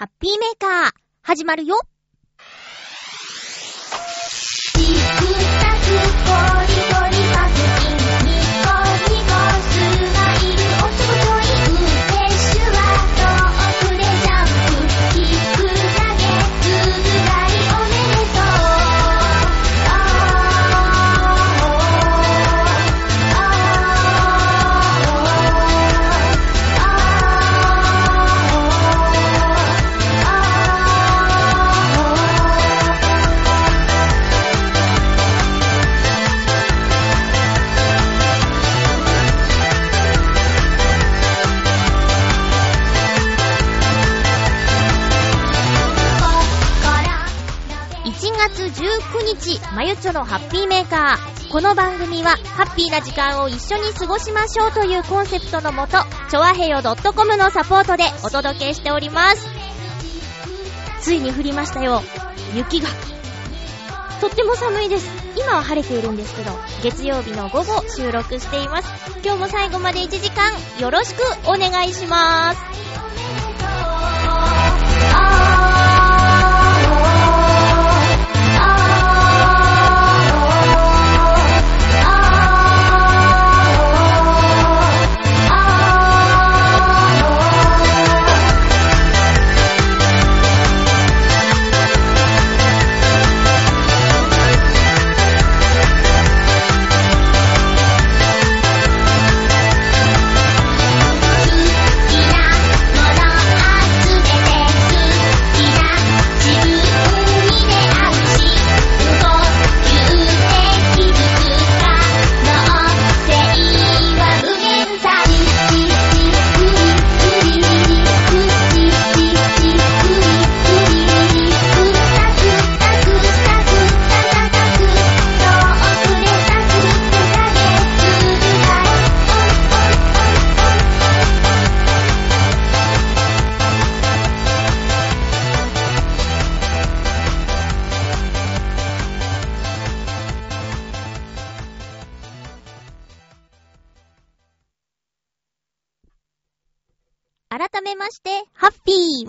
ハッピーメーカー、始まるよ。日、まゆちょのハッピーメーカー。この番組は、ハッピーな時間を一緒に過ごしましょうというコンセプトのもと、ちょわへよ .com のサポートでお届けしております。ついに降りましたよ。雪が。とっても寒いです。今は晴れているんですけど、月曜日の午後収録しています。今日も最後まで1時間よろしくお願いします。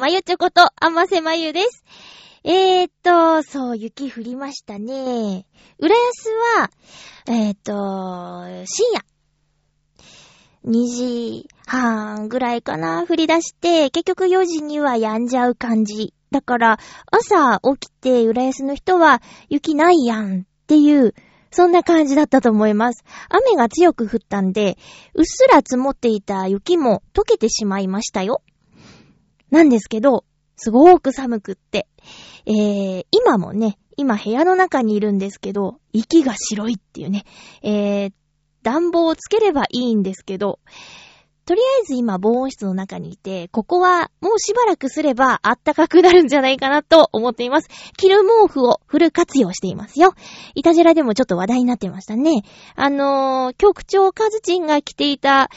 まゆちょこと、あませまゆです。えーっと、そう、雪降りましたね。浦安は、えーっと、深夜。2時半ぐらいかな、降り出して、結局4時には止んじゃう感じ。だから、朝起きて浦安の人は、雪ないやんっていう、そんな感じだったと思います。雨が強く降ったんで、うっすら積もっていた雪も溶けてしまいましたよ。なんですけど、すごーく寒くって。えー、今もね、今部屋の中にいるんですけど、息が白いっていうね。えー、暖房をつければいいんですけど、とりあえず今防音室の中にいて、ここはもうしばらくすればあったかくなるんじゃないかなと思っています。着る毛布をフル活用していますよ。いたじらでもちょっと話題になってましたね。あのー、局長カズチンが着ていた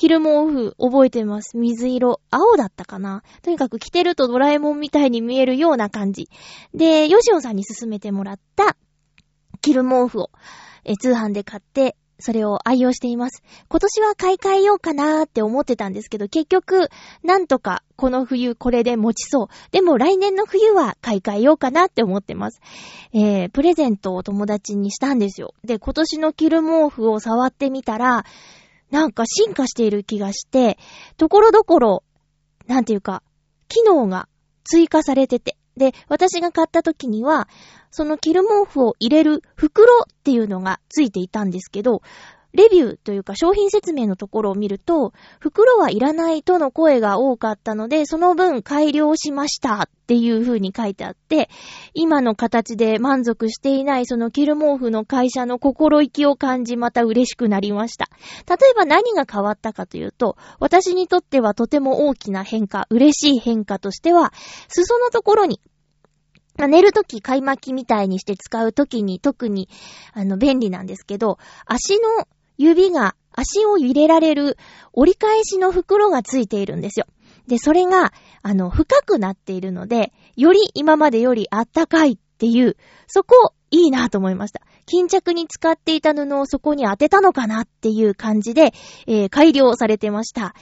着る毛布覚えてます。水色。青だったかなとにかく着てるとドラえもんみたいに見えるような感じ。で、ヨシオさんに勧めてもらった着る毛布をえ通販で買って、それを愛用しています。今年は買い替えようかなーって思ってたんですけど、結局、なんとかこの冬これで持ちそう。でも来年の冬は買い替えようかなって思ってます。えー、プレゼントを友達にしたんですよ。で、今年の着る毛布を触ってみたら、なんか進化している気がして、ところどころ、なんていうか、機能が追加されてて。で、私が買った時には、その着る毛布を入れる袋っていうのがついていたんですけど、レビューというか商品説明のところを見ると、袋はいらないとの声が多かったので、その分改良しましたっていう風に書いてあって、今の形で満足していないその着る毛布の会社の心意気を感じまた嬉しくなりました。例えば何が変わったかというと、私にとってはとても大きな変化、嬉しい変化としては、裾のところに寝るとき、買い巻きみたいにして使うときに特に、あの、便利なんですけど、足の指が、足を入れられる折り返しの袋がついているんですよ。で、それが、あの、深くなっているので、より今までよりあったかいっていう、そこ、いいなと思いました。巾着に使っていた布をそこに当てたのかなっていう感じで、えー、改良されてました。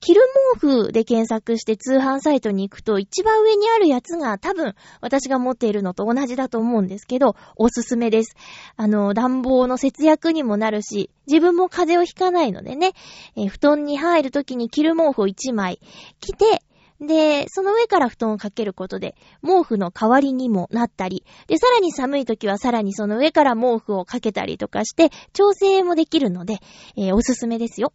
キル毛布で検索して通販サイトに行くと一番上にあるやつが多分私が持っているのと同じだと思うんですけど、おすすめです。あの、暖房の節約にもなるし、自分も風邪をひかないのでね、えー、布団に入るときにキル毛布を1枚着て、で、その上から布団をかけることで、毛布の代わりにもなったり、で、さらに寒い時はさらにその上から毛布をかけたりとかして、調整もできるので、えー、おすすめですよ。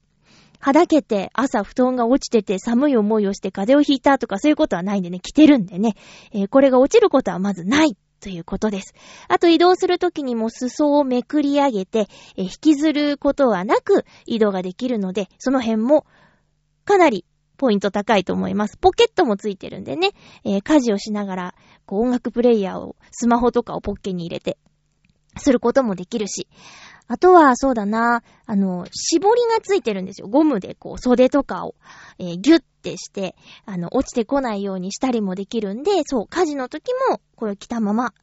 はだけて朝布団が落ちてて寒い思いをして風邪をひいたとかそういうことはないんでね、着てるんでね、えー、これが落ちることはまずないということです。あと移動するときにも裾をめくり上げて、え、引きずることはなく移動ができるので、その辺もかなりポイント高いと思います。ポケットもついてるんでね、えー、家事をしながら、こう音楽プレイヤーを、スマホとかをポッケに入れて、することもできるし。あとは、そうだな、あの、絞りがついてるんですよ。ゴムでこう、袖とかを、えー、ギュッてして、あの、落ちてこないようにしたりもできるんで、そう、家事の時も、これを着たまま、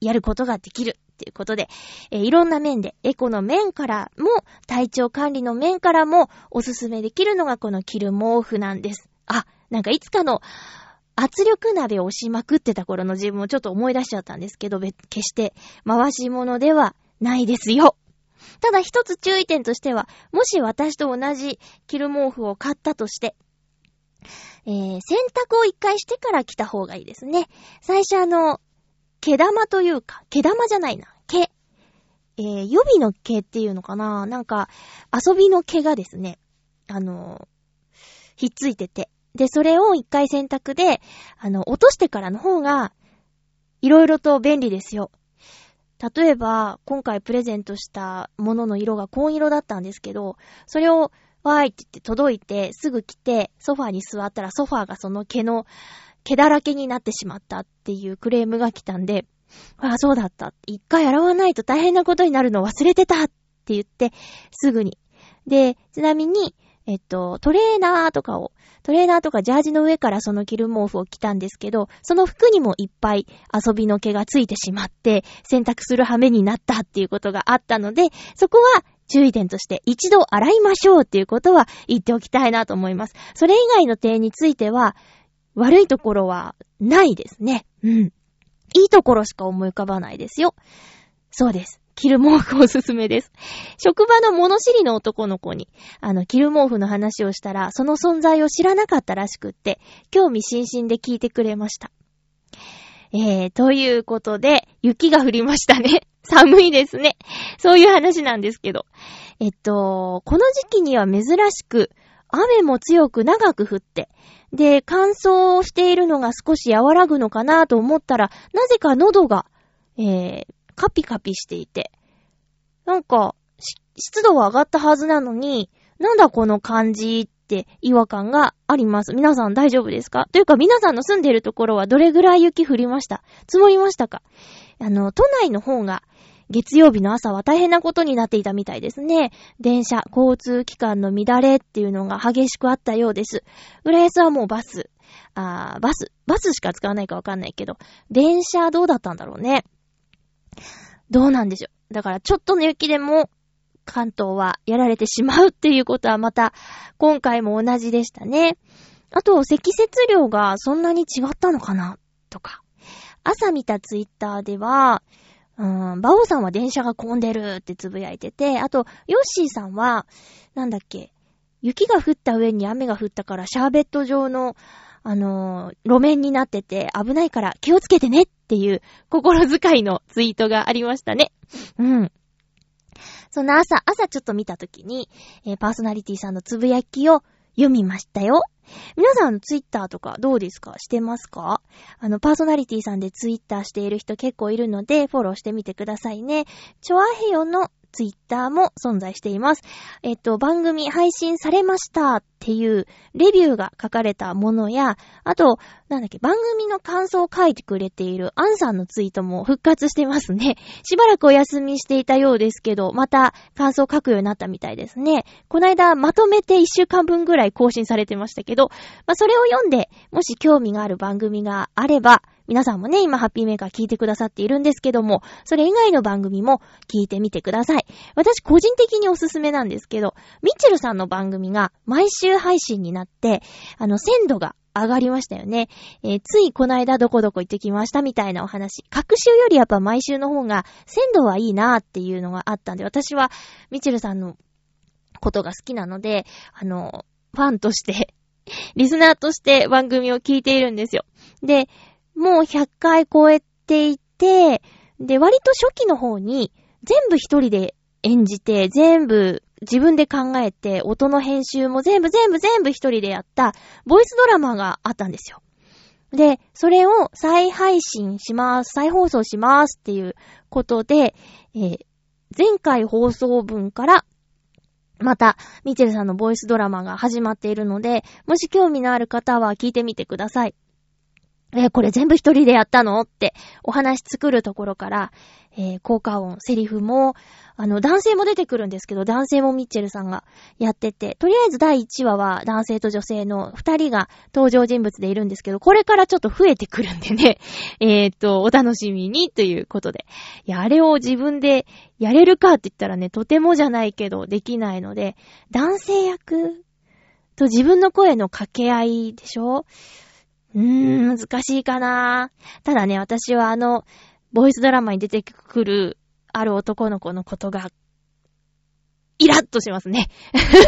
やることができる。ということで、えー、いろんな面で、エコの面からも、体調管理の面からも、おすすめできるのがこの着る毛布なんです。あ、なんかいつかの、圧力鍋を押しまくってた頃の自分をちょっと思い出しちゃったんですけど、決して回し物ではないですよ。ただ一つ注意点としては、もし私と同じ着る毛布を買ったとして、えー、洗濯を一回してから着た方がいいですね。最初あの、毛玉というか、毛玉じゃないな。毛。えー、予備の毛っていうのかななんか、遊びの毛がですね、あのー、ひっついてて。で、それを一回洗濯で、あの、落としてからの方が、いろいろと便利ですよ。例えば、今回プレゼントしたものの色が紺色だったんですけど、それを、わーいって言って届いて、すぐ来て、ソファーに座ったらソファーがその毛の毛だらけになってしまったっていうクレームが来たんで、ああ、そうだった。一回洗わないと大変なことになるの忘れてたって言って、すぐに。で、ちなみに、えっと、トレーナーとかを、トレーナーとかジャージの上からその着る毛布を着たんですけど、その服にもいっぱい遊びの毛がついてしまって、洗濯する羽目になったっていうことがあったので、そこは注意点として一度洗いましょうっていうことは言っておきたいなと思います。それ以外の点については、悪いところはないですね。うん。いいところしか思い浮かばないですよ。そうです。キル毛布おすすめです。職場の物知りの男の子に、あの、キル毛布の話をしたら、その存在を知らなかったらしくって、興味津々で聞いてくれました。えー、ということで、雪が降りましたね。寒いですね。そういう話なんですけど。えっと、この時期には珍しく、雨も強く長く降って、で、乾燥しているのが少し和らぐのかなと思ったら、なぜか喉が、えー、カピカピしていて、なんか、湿度は上がったはずなのに、なんだこの感じって違和感があります。皆さん大丈夫ですか？というか皆さんの住んでいるところはどれぐらい雪降りました？積もりましたか？あの、都内の方が月曜日の朝は大変なことになっていたみたいですね。電車、交通機関の乱れっていうのが激しくあったようです。浦安はもうバス、あバス、バスしか使わないかわかんないけど、電車どうだったんだろうね。どうなんでしょう。だからちょっとの雪でも関東はやられてしまうっていうことはまた今回も同じでしたね。あと、積雪量がそんなに違ったのかなとか。朝見たツイッターでは、バオさんは電車が混んでるってつぶやいてて、あと、ヨッシーさんは、なんだっけ、雪が降った上に雨が降ったからシャーベット状の、あのー、路面になってて危ないから気をつけてねっていう心遣いのツイートがありましたね。うん。その朝、朝ちょっと見たときに、えー、パーソナリティさんのつぶやきを読みましたよ。皆さん、ツイッターとかどうですか？してますか？あの、パーソナリティさんでツイッターしている人結構いるので、フォローしてみてくださいね。チョアヘヨのツイッターも存在しています。えっと、番組配信されましたっていうレビューが書かれたものや、あと、なんだっけ、番組の感想を書いてくれているアンさんのツイートも復活してますね。しばらくお休みしていたようですけど、また感想を書くようになったみたいですね。この間まとめて1週間分ぐらい更新されてましたけど、まあ、それを読んで、もし興味がある番組があれば、皆さんもね、今ハッピーメーカー聞いてくださっているんですけども、それ以外の番組も聞いてみてください。私個人的におすすめなんですけど、ミッチェルさんの番組が毎週配信になって、あの、鮮度が上がりましたよね。えー、ついこの間どこどこ行ってきましたみたいなお話。各週よりやっぱ毎週の方が鮮度はいいなーっていうのがあったんで、私はミチェルさんのことが好きなので、あの、ファンとしてリスナーとして番組を聞いているんですよ。で、もう100回超えていて、で、割と初期の方に全部一人で演じて、全部自分で考えて、音の編集も全部全部全部一人でやった、ボイスドラマがあったんですよ。で、それを再配信します、再放送しますっていうことで、えー、前回放送分から、また、ミチェルさんのボイスドラマが始まっているので、もし興味のある方は聞いてみてください。え、これ全部一人でやったの？ってお話作るところから、えー、効果音、セリフも、あの、男性も出てくるんですけど、男性もミッチェルさんがやってて、とりあえず第1話は男性と女性の2人が登場人物でいるんですけど、これからちょっと増えてくるんでね、えー、っと、お楽しみにということで。いや、あれを自分でやれるかって言ったらね、とてもじゃないけど、できないので、男性役と自分の声の掛け合いでしょ？うーん、難しいかなただね、私はあの、ボイスドラマに出てくる、ある男の子のことが、イラッとしますね。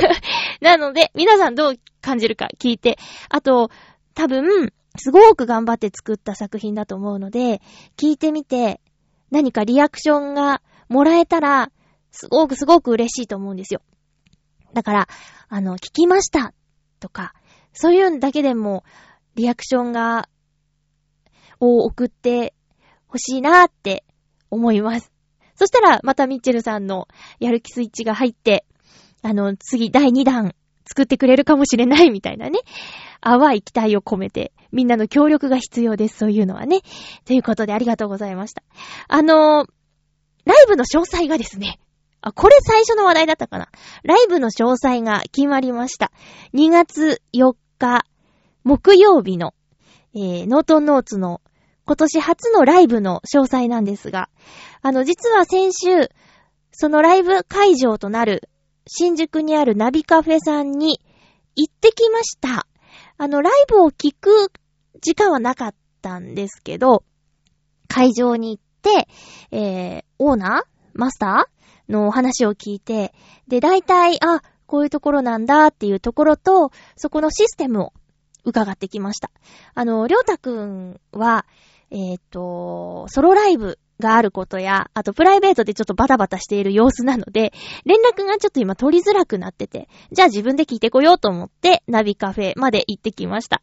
なので、皆さんどう感じるか聞いて、あと、多分、すごく頑張って作った作品だと思うので、聞いてみて、何かリアクションがもらえたら、すごくすごく嬉しいと思うんですよ。だから、あの、聞きましたとか、そういうだけでも、リアクションが、を送って欲しいなーって思います。そしたら、またミッチェルさんのやる気スイッチが入って、あの、次第2弾作ってくれるかもしれないみたいなね。淡い期待を込めて、みんなの協力が必要です、そういうのはね。ということでありがとうございました。あの、ライブの詳細がですね、あ、これ最初の話題だったかな。ライブの詳細が決まりました。2月4日、木曜日の、えー、ノートンノーツの今年初のライブの詳細なんですが、あの、実は先週、そのライブ会場となる新宿にあるナビカフェさんに行ってきました。あの、ライブを聞く時間はなかったんですけど、会場に行って、えー、オーナーマスターのお話を聞いて、で、大体、あ、こういうところなんだっていうところと、そこのシステムを伺ってきました。あの、りょうたくんは、えっ、ー、と、ソロライブがあることや、あとプライベートでちょっとバタバタしている様子なので、連絡がちょっと今取りづらくなってて、じゃあ自分で聞いてこようと思って、ナビカフェまで行ってきました。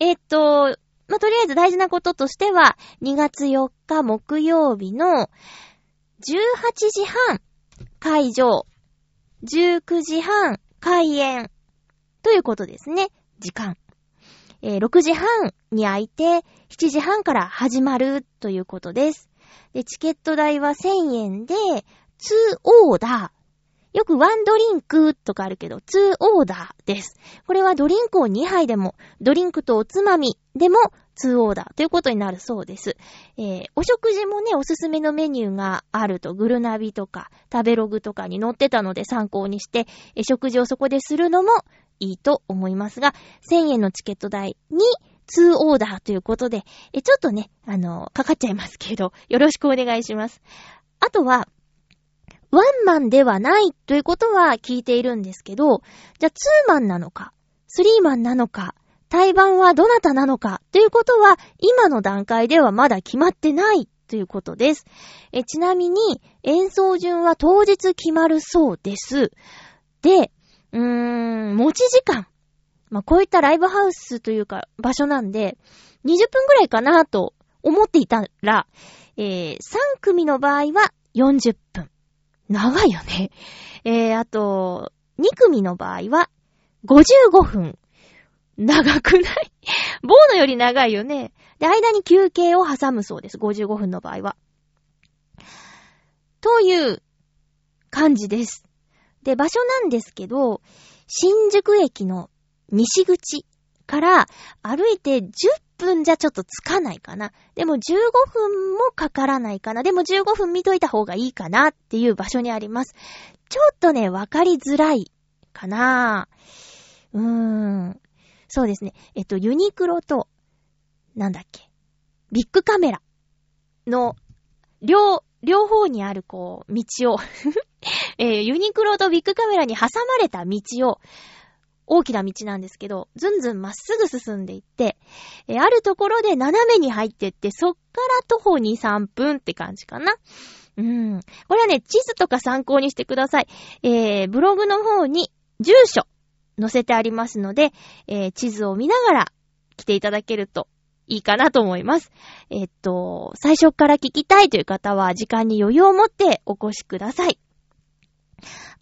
えっ、ー、と、まあ、とりあえず大事なこととしては、2月4日木曜日の18時半会場、19時半開演ということですね。時間。えー、6時半に開いて、7時半から始まるということです。で、チケット代は1000円で、2オーダー。よくワンドリンクとかあるけど、2オーダーです。これはドリンクを2杯でも、ドリンクとおつまみでも2オーダーということになるそうです。えー、お食事もね、おすすめのメニューがあると、グルナビとか、食べログとかに載ってたので参考にして、え食事をそこでするのもいいと思いますが、1000円のチケット代に2オーダーということで、え、ちょっとね、あの、かかっちゃいますけど、よろしくお願いします。あとは、ワンマンではないということは聞いているんですけど、じゃあツーマンなのか、スリーマンなのか、対バンはどなたなのかということは、今の段階ではまだ決まってないということです。えちなみに、演奏順は当日決まるそうです。で、うーん、持ち時間。まあ、こういったライブハウスというか場所なんで、20分くらいかなと思っていたら、えー、3組の場合は40分。長いよね。えー、あと、2組の場合は55分。長くない？棒のより長いよね。で、間に休憩を挟むそうです。55分の場合は。という感じです。で、場所なんですけど、新宿駅の西口から歩いて10分じゃちょっとつかないかな。でも15分もかからないかな。でも15分見といた方がいいかなっていう場所にあります。ちょっとね、わかりづらいかな。うーん。そうですね。えっと、ユニクロと、なんだっけ。ビッグカメラの、両、両方にあるこう、道を えーユニクロとビッグカメラに挟まれた道を、大きな道なんですけど、ずんずんまっすぐ進んでいって、えーあるところで斜めに入ってって、そっから徒歩2、3分って感じかな。うん。これはね、地図とか参考にしてください。えー、ブログの方に住所載せてありますので、えー、地図を見ながら来ていただけるといいかなと思います。えっと、最初から聞きたいという方は時間に余裕を持ってお越しください。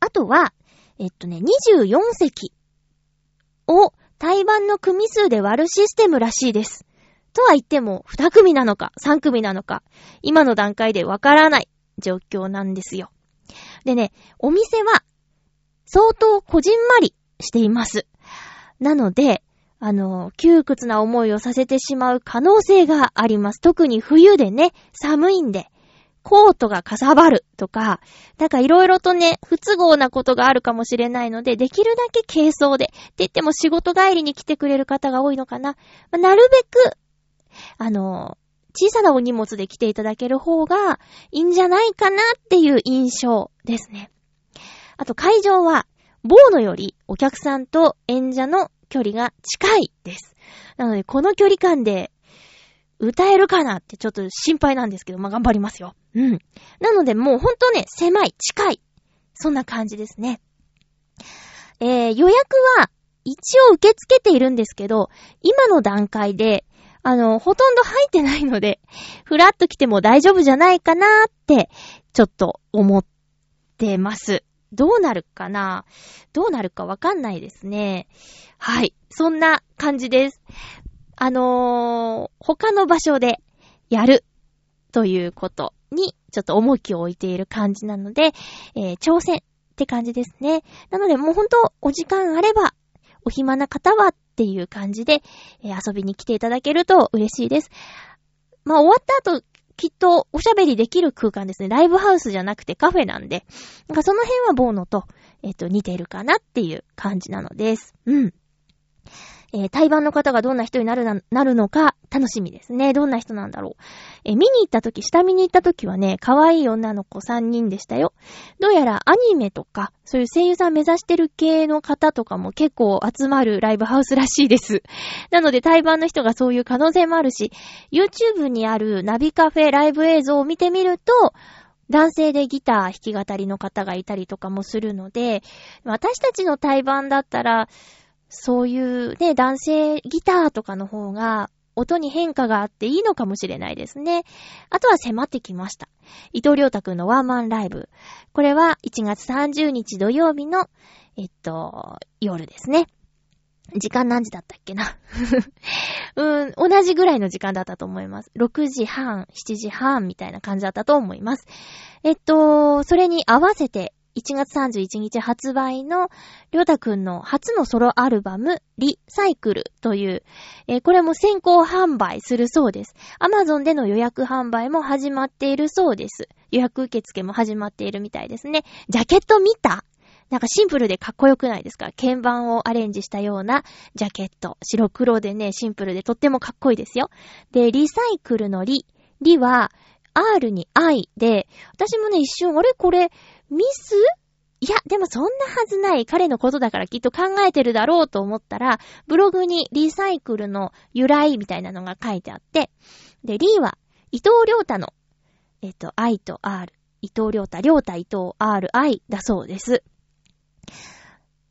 あとは、えっとね、24席を対番の組数で割るシステムらしいです。とは言っても、2組なのか、3組なのか、今の段階でわからない状況なんですよ。でね、お店は、相当こじんまりしています。なので、あの、窮屈な思いをさせてしまう可能性があります。特に冬でね、寒いんで、コートがかさばるとか、なんかいろいろとね、不都合なことがあるかもしれないので、できるだけ軽装で、って言っても仕事帰りに来てくれる方が多いのかな。まあなるべく、あの、小さなお荷物で来ていただける方がいいんじゃないかなっていう印象ですね。あと会場は、ボーノよりお客さんと演者の距離が近いです。なので、この距離感で歌えるかなってちょっと心配なんですけど、まあ、頑張りますよ。うん。なので、もうほんとね、狭い、近い。そんな感じですね。えー、予約は一応受け付けているんですけど、今の段階で、あの、ほとんど入ってないので、ふらっと来ても大丈夫じゃないかなーって、ちょっと思ってます。どうなるかな？どうなるかわかんないですね。はい。そんな感じです。あのー、他の場所でやるということにちょっと重きを置いている感じなので、えー挑戦って感じですね。なのでもうほんとお時間あれば、お暇な方はっていう感じで、えー遊びに来ていただけると嬉しいです。まあ終わった後、きっとおしゃべりできる空間ですね。ライブハウスじゃなくてカフェなんで、なんかその辺はボーノと、えっ、と、似てるかなっていう感じなのです。うん。えー対バンの方がどんな人になるな、なるのか楽しみですね。どんな人なんだろう。えー見に行った時、下見に行った時はね、可愛い女の子3人でしたよ。どうやらアニメとか、そういう声優さん目指してる系の方とかも結構集まるライブハウスらしいです。なので対バンの人がそういう可能性もあるし、YouTube にあるナビカフェライブ映像を見てみると、男性でギター弾き語りの方がいたりとかもするので、私たちの対バンだったら、そういうね、男性ギターとかの方が、音に変化があっていいのかもしれないですね。あとは迫ってきました。伊藤良太くんのワンマンライブ。これは1月30日土曜日の、えっと、夜ですね。時間何時だったっけな うん、同じぐらいの時間だったと思います。6時半、7時半みたいな感じだったと思います。えっと、それに合わせて、1月31日発売の、りょうたくんの初のソロアルバム、リサイクルという、えーこれも先行販売するそうです。アマゾンでの予約販売も始まっているそうです。予約受付も始まっているみたいですね。ジャケット見た？なんかシンプルでかっこよくないですか？鍵盤をアレンジしたようなジャケット。白黒でね、シンプルでとってもかっこいいですよ。で、リサイクルのリ。リは、R に I で、私もね、一瞬、あれ？これ、ミス？いや、でもそんなはずない。彼のことだからきっと考えてるだろうと思ったら、ブログにリサイクルの由来みたいなのが書いてあって、で、リーは、伊藤良太の、えっと、I と R。伊藤良太、良太伊藤 RI だそうです。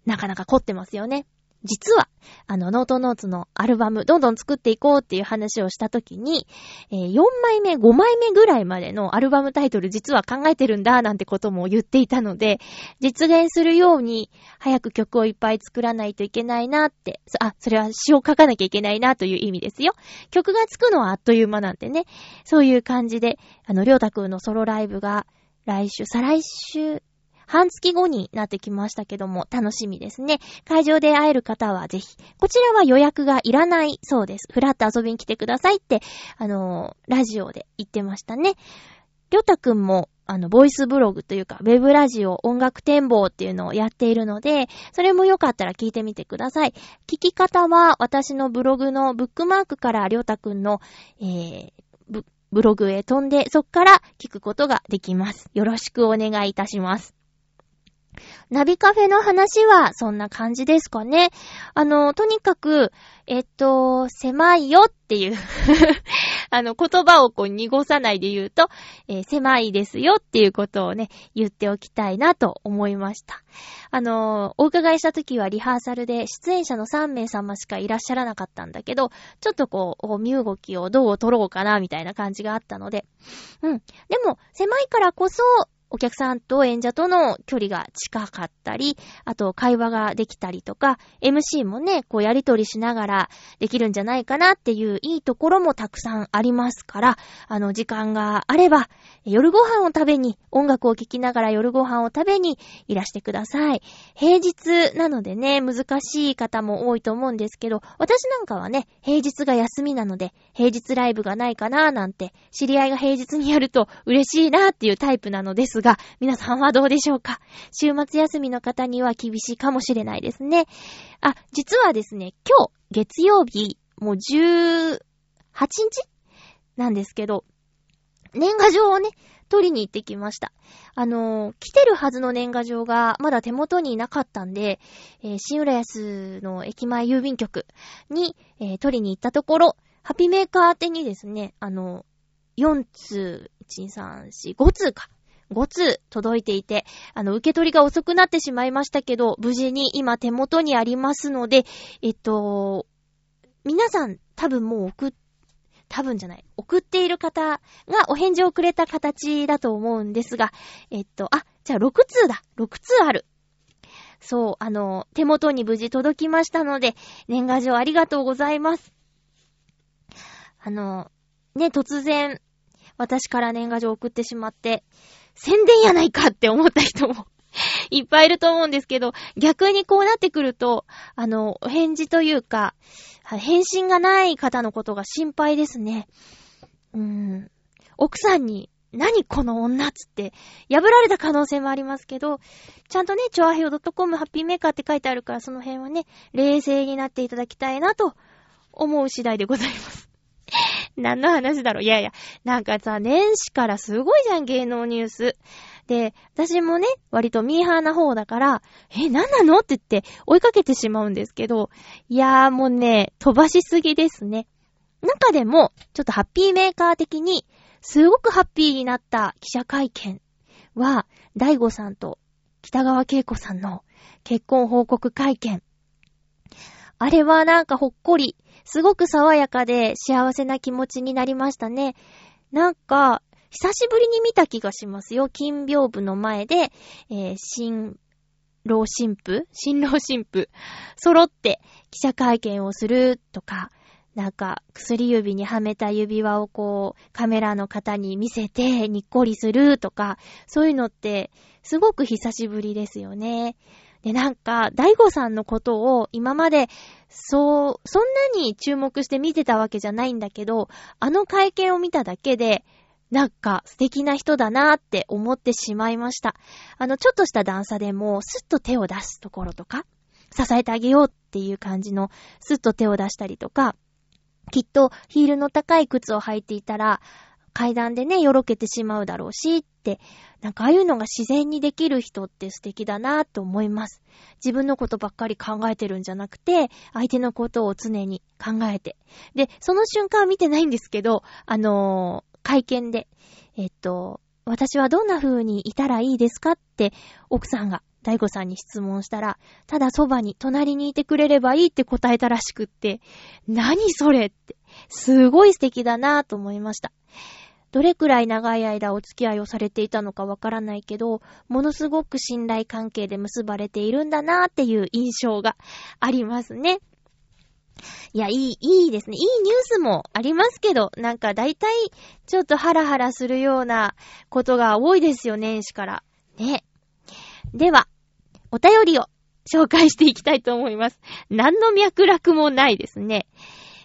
なかなか凝ってますよね。実は、あの、ノートノーツのアルバム、どんどん作っていこうっていう話をしたときに、えー4枚目、5枚目ぐらいまでのアルバムタイトル実は考えてるんだ、なんてことも言っていたので、実現するように、早く曲をいっぱい作らないといけないなって、あ、それは詩を書かなきゃいけないなという意味ですよ。曲がつくのはあっという間なんでね、そういう感じで、あの、りょうたくんのソロライブが、来週、再来週、半月後になってきましたけども、楽しみですね。会場で会える方はぜひ。こちらは予約がいらないそうです。ふらっと遊びに来てくださいって、あのーラジオで言ってましたね。りょうたくんも、あの、ボイスブログというか、ウェブラジオ音楽展望っていうのをやっているので、それもよかったら聞いてみてください。聞き方は、私のブログのブックマークからりょうたくんの、えー、ブログへ飛んで、そっから聞くことができます。よろしくお願いいたします。ナビカフェの話はそんな感じですかね。あの、とにかく、えっと、狭いよっていう あの、言葉をこう濁さないで言うと、えー狭いですよっていうことをね、言っておきたいなと思いました。あの、お伺いした時はリハーサルで出演者の3名様しかいらっしゃらなかったんだけど、ちょっとこう、身動きをどう取ろうかなみたいな感じがあったので、うん。でも、狭いからこそ、お客さんと演者との距離が近かったり、あと会話ができたりとか、MC もね、こうやりとりしながらできるんじゃないかなっていういいところもたくさんありますから、あの、時間があれば、夜ご飯を食べに、音楽を聴きながら夜ご飯を食べにいらしてください。平日なのでね、難しい方も多いと思うんですけど、私なんかはね、平日が休みなので、平日ライブがないかななんて、知り合いが平日にやると嬉しいなっていうタイプなのですが、皆さんはどうでしょうか？週末休みの方には厳しいかもしれないですね。あ、実はですね、今日、月曜日、もう18日？なんですけど、年賀状をね、取りに行ってきました。あのー来てるはずの年賀状がまだ手元になかったんで、えー新浦安の駅前郵便局に、えー取りに行ったところ、ハピメーカー宛てにですね、あの4通、1、2 3、4、5通か。5通届いていて、あの、受け取りが遅くなってしまいましたけど、無事に今手元にありますので、えっと、皆さん多分もう送っ、多分じゃない、送っている方がお返事をくれた形だと思うんですが、えっと、あ、じゃあ6通だ。6通ある。そう、あの、手元に無事届きましたので、年賀状ありがとうございます。あの、ね、突然、私から年賀状送ってしまって、宣伝やないかって思った人も いっぱいいると思うんですけど、逆にこうなってくると、あの、お返事というか、返信がない方のことが心配ですね。うーん。奥さんに、何この女っつって、破られた可能性もありますけど、ちゃんとね、チョアヘオ .com ハッピーメーカーって書いてあるから、その辺はね、冷静になっていただきたいなと思う次第でございます。何の話だろう？いやいや、なんかさ、年始からすごいじゃん、芸能ニュース。で、私もね、割とミーハーな方だから、え、何なの？って言って追いかけてしまうんですけど、いやーもうね、飛ばしすぎですね。中でも、ちょっとハッピーメーカー的に、すごくハッピーになった記者会見は、大悟さんと北川景子さんの結婚報告会見。あれはなんかほっこり、すごく爽やかで幸せな気持ちになりましたね。なんか、久しぶりに見た気がしますよ。金屏風の前で、えー新郎新婦？新郎新婦揃って記者会見をするとか、なんか薬指にはめた指輪をこうカメラの方に見せてにっこりするとか、そういうのってすごく久しぶりですよね。で、なんか、大悟さんのことを今まで、そう、そんなに注目して見てたわけじゃないんだけど、あの会見を見ただけで、なんか素敵な人だなーって思ってしまいました。あの、ちょっとした段差でも、スッと手を出すところとか、支えてあげようっていう感じの、スッと手を出したりとか、きっとヒールの高い靴を履いていたら、階段でね、よろけてしまうだろうし、なんかああいうのが自然にできる人って素敵だなと思います。自分のことばっかり考えてるんじゃなくて、相手のことを常に考えて。で、その瞬間は見てないんですけど、あのー会見で、えっと、私はどんな風にいたらいいですかって、奥さんが大悟さんに質問したら、ただそばに、隣にいてくれればいいって答えたらしくって、何それって、すごい素敵だなと思いました。どれくらい長い間お付き合いをされていたのかわからないけど、ものすごく信頼関係で結ばれているんだなーっていう印象がありますね。いや、いい、いいですね。いいニュースもありますけど、なんか大体、ちょっとハラハラするようなことが多いですよ、ね年始から。ね。では、お便りを紹介していきたいと思います。何の脈絡もないですね。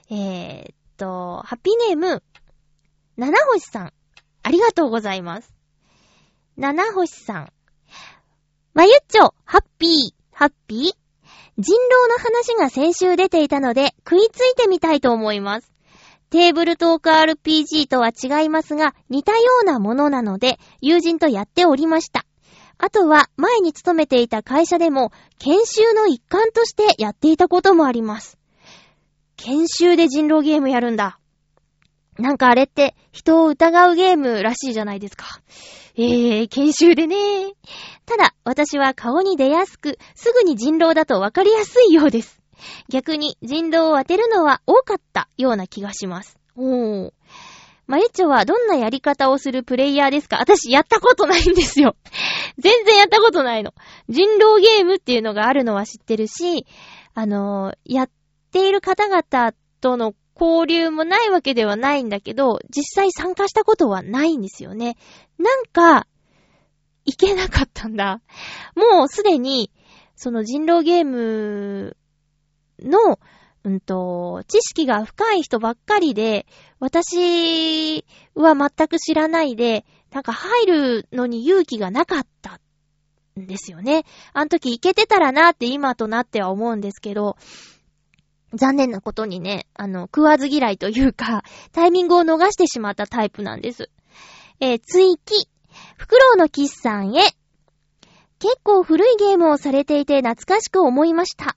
えー、っと、ハッピーネーム、七星さん。ありがとうございます。七星さん。まゆっちょ、ハッピー、ハッピー人狼の話が先週出ていたので、食いついてみたいと思います。テーブルトーク RPG とは違いますが、似たようなものなので、友人とやっておりました。あとは、前に勤めていた会社でも、研修の一環としてやっていたこともあります。研修で人狼ゲームやるんだ。なんかあれって、人を疑うゲームらしいじゃないですか。えー、研修でね。ただ、私は顔に出やすく、すぐに人狼だとわかりやすいようです。逆に人狼を当てるのは多かったような気がします。おー。まゆちょはどんなやり方をするプレイヤーですか？私やったことないんですよ。全然やったことないの。人狼ゲームっていうのがあるのは知ってるし、あのーやっている方々との交流もないわけではないんだけど、実際参加したことはないんですよね。なんか、いけなかったんだ。もうすでに、その人狼ゲームの、うんと、知識が深い人ばっかりで、私は全く知らないで、なんか入るのに勇気がなかったんですよね。あの時いけてたらなって今となっては思うんですけど、残念なことにね、あの、食わず嫌いというか、タイミングを逃してしまったタイプなんです。えー、追記。フクロウのキスさんへ。結構古いゲームをされていて懐かしく思いました。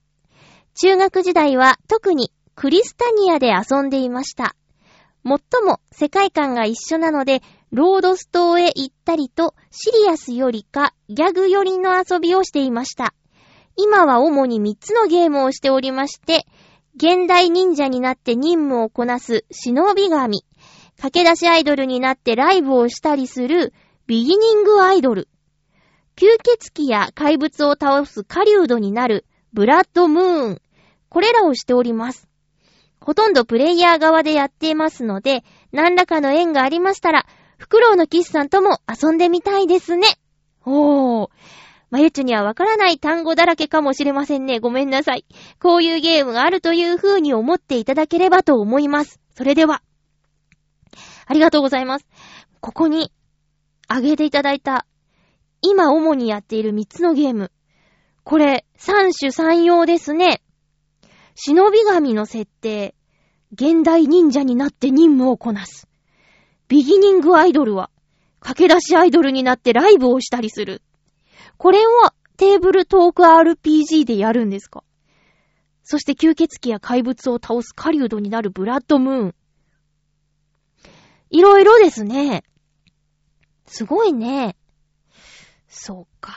中学時代は特にクリスタニアで遊んでいました。もっとも世界観が一緒なので、ロードストーへ行ったりとシリアスよりかギャグ寄りの遊びをしていました。今は主に3つのゲームをしておりまして、現代忍者になって任務をこなす忍び神、駆け出しアイドルになってライブをしたりするビギニングアイドル、吸血鬼や怪物を倒す狩人になるブラッドムーン、これらをしております。ほとんどプレイヤー側でやっていますので、何らかの縁がありましたら、フクロウのキスさんとも遊んでみたいですね。おー。まゆっちにはわからない単語だらけかもしれませんね。ごめんなさい。こういうゲームがあるという風に思っていただければと思います。それでは。ありがとうございます。ここに、あげていただいた、今主にやっている3つのゲーム。これ、三種三様ですね。忍び神の設定。現代忍者になって任務をこなす。ビギニングアイドルは、駆け出しアイドルになってライブをしたりする。これをテーブルトーク RPG でやるんですか？そして吸血鬼や怪物を倒す狩人になるブラッドムーン。いろいろですね。すごいね。そうか。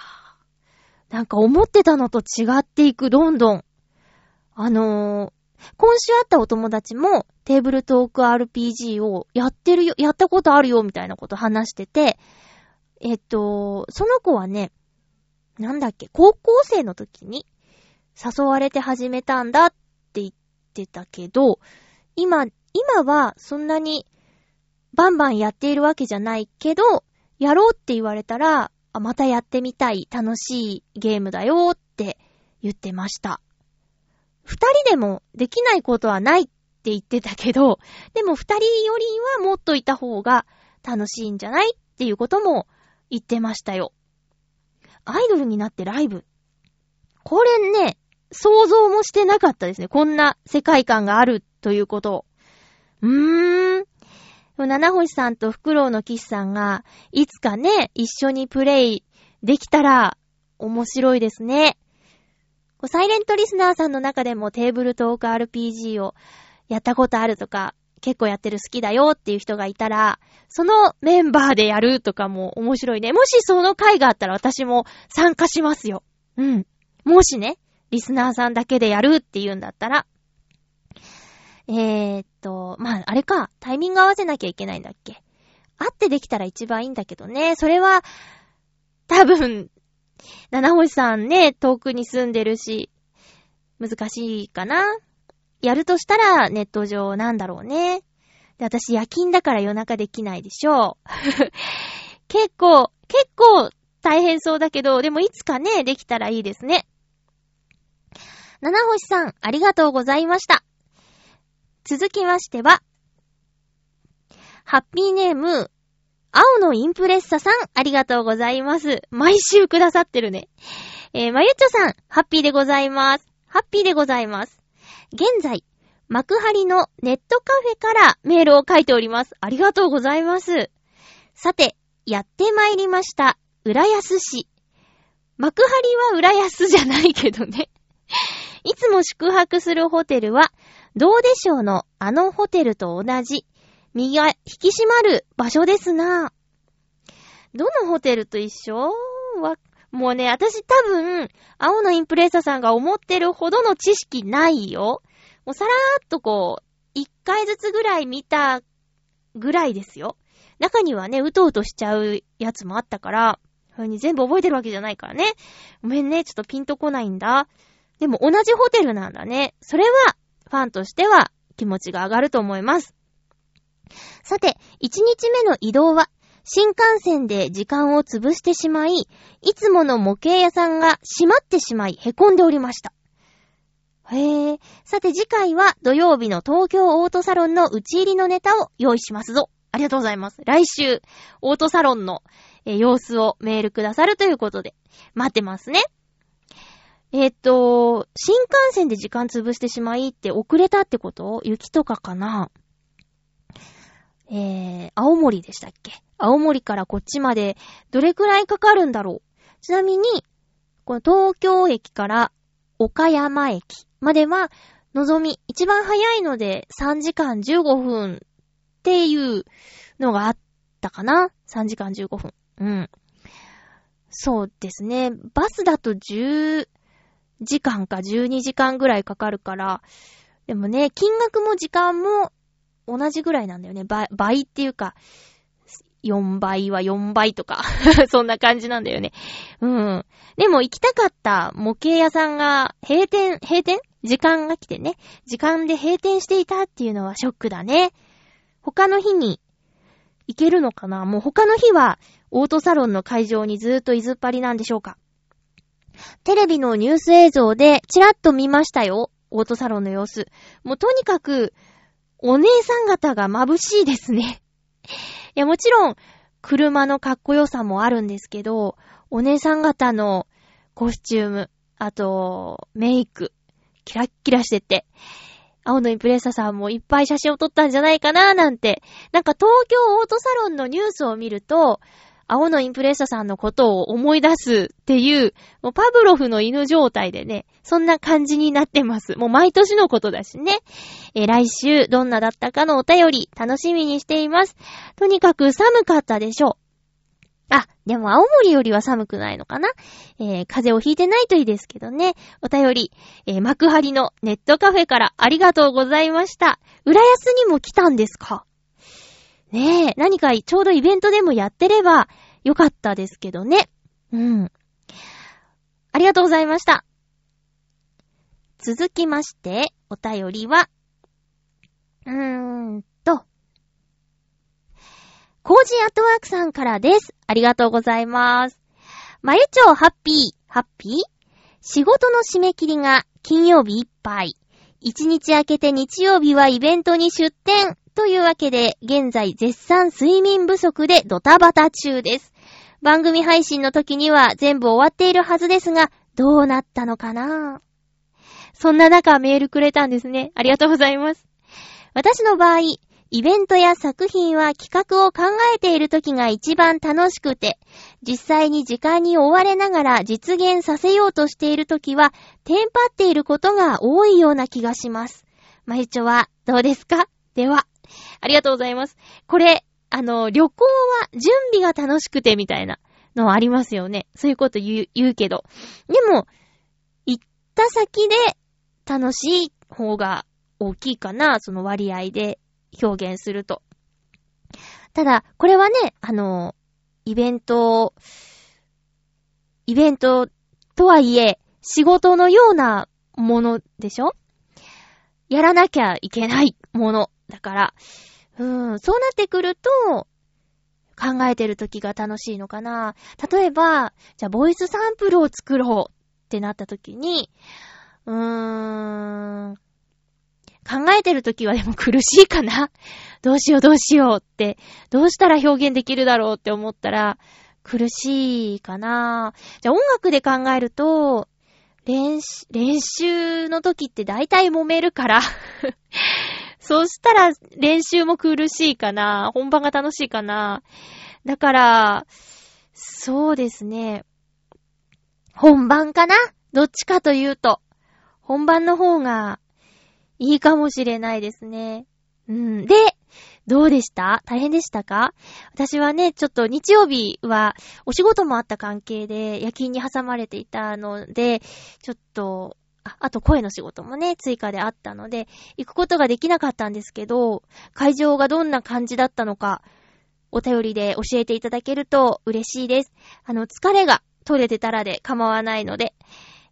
なんか思ってたのと違っていく、どんどん。あのー、今週会ったお友達もテーブルトーク RPG をやってるよ、やったことあるよみたいなこと話してて、えっと、その子はね、なんだっけ、高校生の時に誘われて始めたんだって言ってたけど、今、今はそんなにバンバンやっているわけじゃないけど、やろうって言われたら、あまたやってみたい、楽しいゲームだよって言ってました。二人でもできないことはないって言ってたけど、でも二人よりはもっといた方が楽しいんじゃないっていうことも言ってましたよ。アイドルになってライブ。これね、想像もしてなかったですね。こんな世界観があるということを。うーん。七星さんとフクロウのキスさんが、いつかね、一緒にプレイできたら、面白いですね。サイレントリスナーさんの中でもテーブルトーク RPG をやったことあるとか、結構やってる好きだよっていう人がいたら、そのメンバーでやるとかも面白いね。もしその回があったら私も参加しますよ。うん。もしね、リスナーさんだけでやるっていうんだったら。えー、っと、まあ、あれか、タイミング合わせなきゃいけないんだっけ。会ってできたら一番いいんだけどね。それは、多分、七星さんね、遠くに住んでるし、難しいかな。やるとしたらネット上なんだろうね。で、私夜勤だから夜中できないでしょう。結構、結構大変そうだけど、でもいつかね、できたらいいですね。七星さん、ありがとうございました。続きましては、ハッピーネーム、青のインプレッサさん、ありがとうございます。毎週くださってるね。えー、まゆっちょさん、ハッピーでございます。ハッピーでございます。現在、幕張のネットカフェからメールを書いております。ありがとうございます。さて、やってまいりました。浦安市。幕張は浦安じゃないけどね。いつも宿泊するホテルは、どうでしょうのあのホテルと同じ、身が引き締まる場所ですな。どのホテルと一緒？わ、もうね、私多分、青のインプレッサさんが思ってるほどの知識ないよ。もうさらーっとこう、一回ずつぐらい見たぐらいですよ。中にはね、うとうとしちゃうやつもあったから、それに全部覚えてるわけじゃないからね。ごめんね、ちょっとピンとこないんだ。でも同じホテルなんだね。それは、ファンとしては気持ちが上がると思います。さて、1日目の移動は、新幹線で時間を潰してしまい、いつもの模型屋さんが閉まってしまい、凹んでおりました。へえ。さて次回は土曜日の東京オートサロンの打ち入りのネタを用意しますぞ。ありがとうございます。来週、オートサロンの、様子をメールくださるということで、待ってますね。えっと、新幹線で時間潰してしまいって遅れたってこと？雪とかかな？えー、青森でしたっけ？青森からこっちまでどれくらいかかるんだろう？ちなみに、この東京駅から岡山駅までは、のぞみ、一番早いので3時間15分っていうのがあったかな ?3 時間15分。うん。そうですね。バスだと10時間か12時間ぐらいかかるから、でもね、金額も時間も同じぐらいなんだよね。倍、倍っていうか、4倍は4倍とか、そんな感じなんだよね。うん。でも行きたかった模型屋さんが閉店、閉店？時間が来てね。時間で閉店していたっていうのはショックだね。他の日に行けるのかな？もう他の日はオートサロンの会場にずーっと居ずっぱりなんでしょうかテレビのニュース映像でチラッと見ましたよ。オートサロンの様子。もうとにかく、お姉さん方が眩しいですね。いや、もちろん、車のかっこよさもあるんですけど、お姉さん方のコスチューム、あと、メイク、キラッキラしてて、青のインプレッサさんもいっぱい写真を撮ったんじゃないかななんて、なんか東京オートサロンのニュースを見ると、青のインプレッサさんのことを思い出すっていう、もうパブロフの犬状態でね、そんな感じになってます。もう毎年のことだしね。えー来週どんなだったかのお便り楽しみにしています。とにかく寒かったでしょう。あ、でも青森よりは寒くないのかなえー風邪をひいてないといいですけどね。お便り、えー幕張のネットカフェからありがとうございました。浦安にも来たんですか？ねえ、何かちょうどイベントでもやってればよかったですけどね。うん。ありがとうございました。続きまして、お便りは、うーんと、コージアットワークさんからです。ありがとうございます。まゆちょうハッピー、ハッピー？仕事の締め切りが金曜日いっぱい。一日明けて日曜日はイベントに出店。というわけで、現在絶賛睡眠不足でドタバタ中です。番組配信の時には全部終わっているはずですが、どうなったのかな？そんな中メールくれたんですね。ありがとうございます。私の場合、イベントや作品は企画を考えている時が一番楽しくて、実際に時間に追われながら実現させようとしている時は、テンパっていることが多いような気がします。まゆちょはどうですか？では、ありがとうございます。これ、あの、旅行は準備が楽しくてみたいなのありますよね。そういうこと言う、言うけど。でも、行った先で楽しい方が大きいかな、その割合で表現すると。ただ、これはね、あの、イベント、イベントとはいえ、仕事のようなものでしょ？やらなきゃいけないもの。だから、うん、そうなってくると、考えてる時が楽しいのかな。例えば、じゃあ、ボイスサンプルを作ろうってなった時に、うーん、考えてる時はでも苦しいかな。どうしようどうしようって、どうしたら表現できるだろうって思ったら、苦しいかな。じゃあ音楽で考えると、練習、練習の時って大体揉めるから。そうしたら練習も苦しいかな本番が楽しいかなだから、そうですね。本番かな？どっちかというと、本番の方がいいかもしれないですね。うん。で、どうでした？大変でしたか？私はね、ちょっと日曜日はお仕事もあった関係で夜勤に挟まれていたので、ちょっと、ああと声の仕事もね、追加であったので、行くことができなかったんですけど、会場がどんな感じだったのか、お便りで教えていただけると嬉しいです。あの、疲れが取れてたらで構わないので、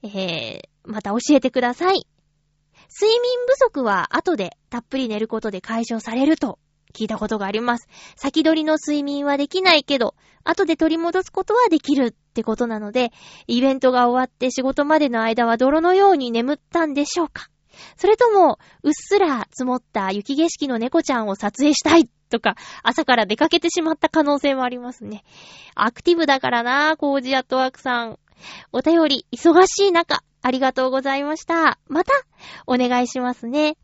えー、また教えてください。睡眠不足は後でたっぷり寝ることで解消されると聞いたことがあります。先取りの睡眠はできないけど、後で取り戻すことはできるってことなので、イベントが終わって仕事までの間は泥のように眠ったんでしょうかそれとも、うっすら積もった雪景色の猫ちゃんを撮影したいとか、朝から出かけてしまった可能性もありますね。アクティブだからなコージアットワークさん。お便り、忙しい中、ありがとうございました。また、お願いしますね。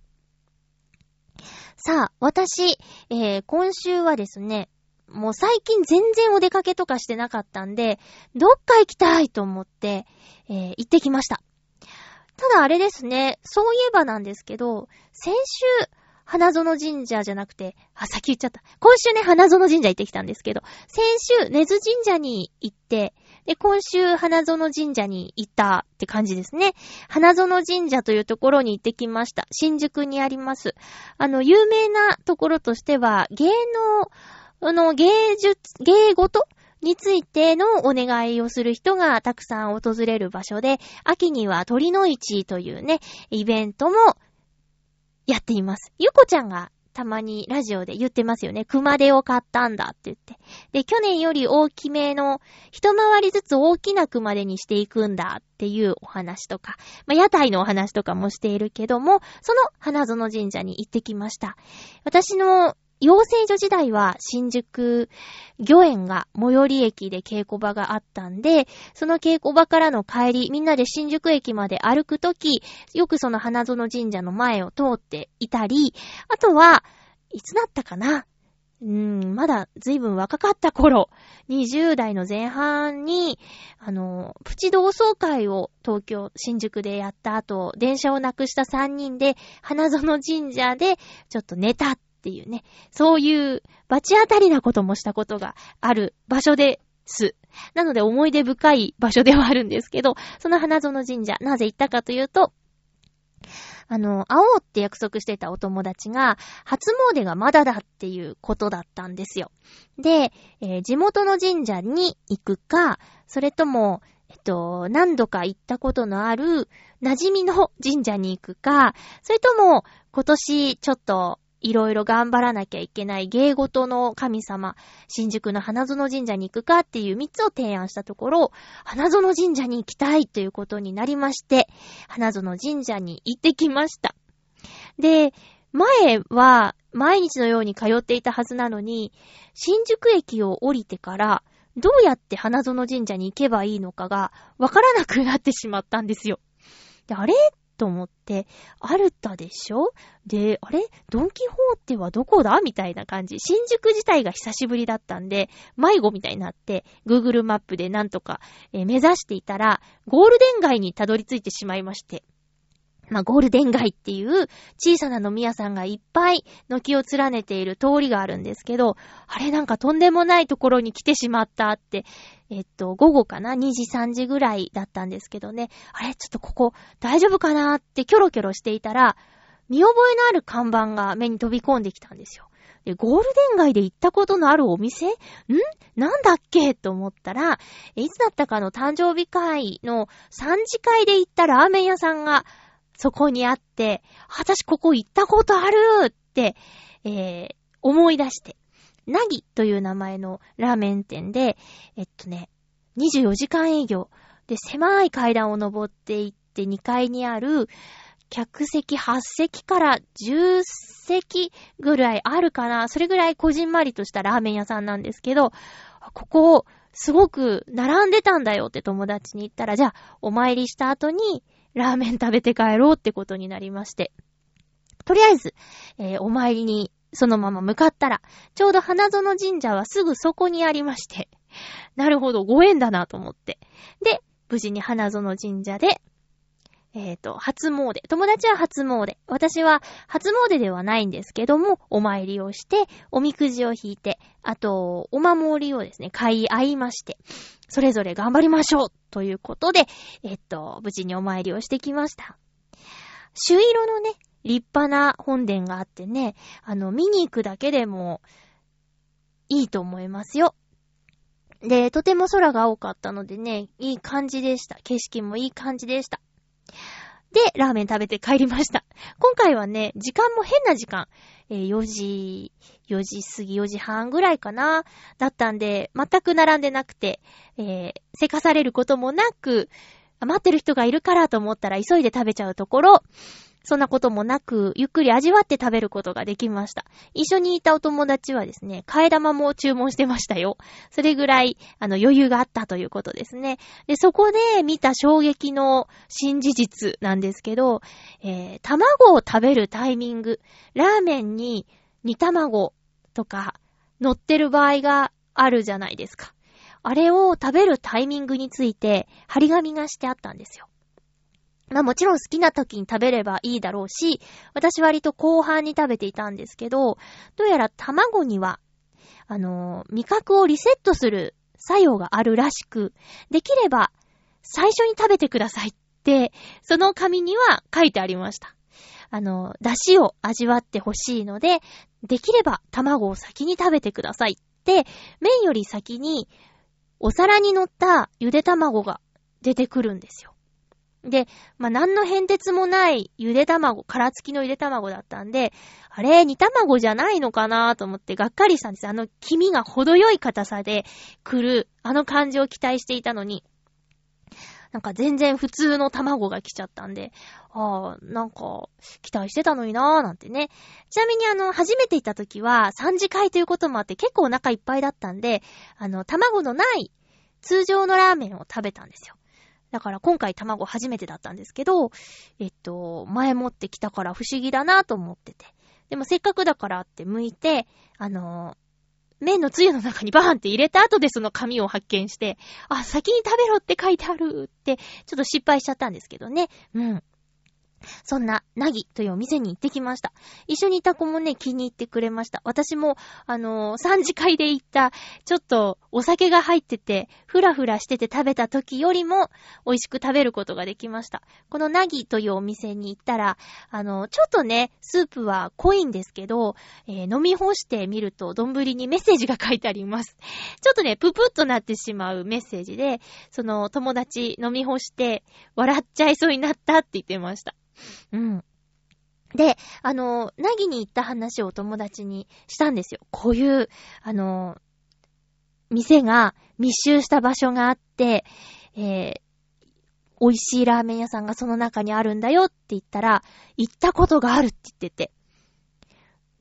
さあ、私、えー、今週はですね、もう最近全然お出かけとかしてなかったんで、どっか行きたいと思って、えー、行ってきました。ただあれですね、そういえばなんですけど、先週、花園神社じゃなくて、あ、先言っちゃった。今週ね、花園神社行ってきたんですけど、先週、根津神社に行って、で、今週、花園神社に行ったって感じですね。花園神社というところに行ってきました。新宿にあります。あの、有名なところとしては、芸能、あの、芸術、芸事についてのお願いをする人がたくさん訪れる場所で、秋には鳥の市というね、イベントもやっています。ゆこちゃんがたまにラジオで言ってますよね。熊手を買ったんだって言って。で、去年より大きめの、一回りずつ大きな熊手にしていくんだっていうお話とか、まあ、屋台のお話とかもしているけども、その花園神社に行ってきました。私の養成所時代は新宿御苑が最寄り駅で稽古場があったんで、その稽古場からの帰り、みんなで新宿駅まで歩くとき、よくその花園神社の前を通っていたり、あとは、いつだったかな？うーん、まだ随分若かった頃、20代の前半に、あの、プチ同窓会を東京、新宿でやった後、電車をなくした3人で、花園神社でちょっと寝たっていうね、そういう罰当たりなこともしたことがある場所です。なので思い出深い場所ではあるんですけど、その花園神社、なぜ行ったかというと、あの、会おうって約束してたお友達が、初詣がまだだっていうことだったんですよ。で、えー、地元の神社に行くか、それとも、えっと、何度か行ったことのある馴染みの神社に行くか、それとも今年ちょっといろいろ頑張らなきゃいけない芸事の神様、新宿の花園神社に行くかっていう3つを提案したところ、花園神社に行きたいということになりまして、花園神社に行ってきました。で、前は毎日のように通っていたはずなのに、新宿駅を降りてから、どうやって花園神社に行けばいいのかがわからなくなってしまったんですよ。で、あれと思って、アルタでしょ？で、あれ？ドンキホーテはどこだ？みたいな感じ。新宿自体が久しぶりだったんで、迷子みたいになって、Google マップでなんとか、えー、目指していたら、ゴールデン街にたどり着いてしまいまして。まあ、ゴールデン街っていう小さな飲み屋さんがいっぱい軒を連ねている通りがあるんですけど、あれなんかとんでもないところに来てしまったって、えっと、午後かな ?2 時3時ぐらいだったんですけどね、あれちょっとここ大丈夫かなってキョロキョロしていたら、見覚えのある看板が目に飛び込んできたんですよ。で、ゴールデン街で行ったことのあるお店？ん？なんだっけ？と思ったら、いつだったかの？誕生日会の3次会で行ったラーメン屋さんがそこにあって、私ここ行ったことあるって、えー、思い出して。なぎという名前のラーメン店で、えっとね、24時間営業。で、狭い階段を登っていって2階にある、客席8席から10席ぐらいあるかな。それぐらいこじんまりとしたラーメン屋さんなんですけど、ここ、すごく並んでたんだよって友達に言ったら、じゃあ、お参りした後に、ラーメン食べて帰ろうってことになりまして。とりあえず、えー、お参りにそのまま向かったら、ちょうど花園神社はすぐそこにありまして、なるほど、ご縁だなと思って。で、無事に花園神社で、えっ、ー、と、初詣。友達は初詣。私は初詣ではないんですけども、お参りをして、おみくじを引いて、あと、お守りをですね、買い合いまして、それぞれ頑張りましょうということで、えっ、ー、と、無事にお参りをしてきました。朱色のね、立派な本殿があってね、あの、見に行くだけでも、いいと思いますよ。で、とても空が青かったのでね、いい感じでした。景色もいい感じでした。で、ラーメン食べて帰りました。今回はね、時間も変な時間。えー、4時、4時過ぎ、4時半ぐらいかな。だったんで、全く並んでなくて、えー、せかされることもなく、待ってる人がいるからと思ったら急いで食べちゃうところ、そんなこともなく、ゆっくり味わって食べることができました。一緒にいたお友達はですね、替え玉も注文してましたよ。それぐらい、あの、余裕があったということですね。で、そこで見た衝撃の新事実なんですけど、えー、卵を食べるタイミング、ラーメンに煮卵とか乗ってる場合があるじゃないですか。あれを食べるタイミングについて、張り紙がしてあったんですよ。まあもちろん好きな時に食べればいいだろうし、私割と後半に食べていたんですけど、どうやら卵には、あのー、味覚をリセットする作用があるらしく、できれば最初に食べてくださいって、その紙には書いてありました。あの、出汁を味わってほしいので、できれば卵を先に食べてくださいって、麺より先にお皿に乗ったゆで卵が出てくるんですよ。で、まあ、何の変哲もないゆで卵、殻付きのゆで卵だったんで、あれ、煮卵じゃないのかなと思ってがっかりしたんです。あの黄身が程よい硬さで来る、あの感じを期待していたのに、なんか全然普通の卵が来ちゃったんで、ああ、なんか、期待してたのになーなんてね。ちなみにあの、初めて行った時は3次会ということもあって結構お腹いっぱいだったんで、あの、卵のない通常のラーメンを食べたんですよ。だから今回卵初めてだったんですけど、えっと、前持ってきたから不思議だなと思ってて。でもせっかくだからって剥いて、あの麺のつゆの中にバーンって入れた後でその紙を発見して、あ、先に食べろって書いてあるって、ちょっと失敗しちゃったんですけどね。うん。そんな、なぎというお店に行ってきました。一緒にいた子もね、気に入ってくれました。私も、あのー、三次会で行った、ちょっとお酒が入ってて、ふらふらしてて食べた時よりも、美味しく食べることができました。このなぎというお店に行ったら、あのー、ちょっとね、スープは濃いんですけど、えー、飲み干してみると、丼にメッセージが書いてあります。ちょっとね、ぷぷっとなってしまうメッセージで、その友達飲み干して、笑っちゃいそうになったって言ってました。うん。で、あの、なぎに行った話をお友達にしたんですよ。こういう、あの、店が密集した場所があって、えー、美味しいラーメン屋さんがその中にあるんだよって言ったら、行ったことがあるって言ってて。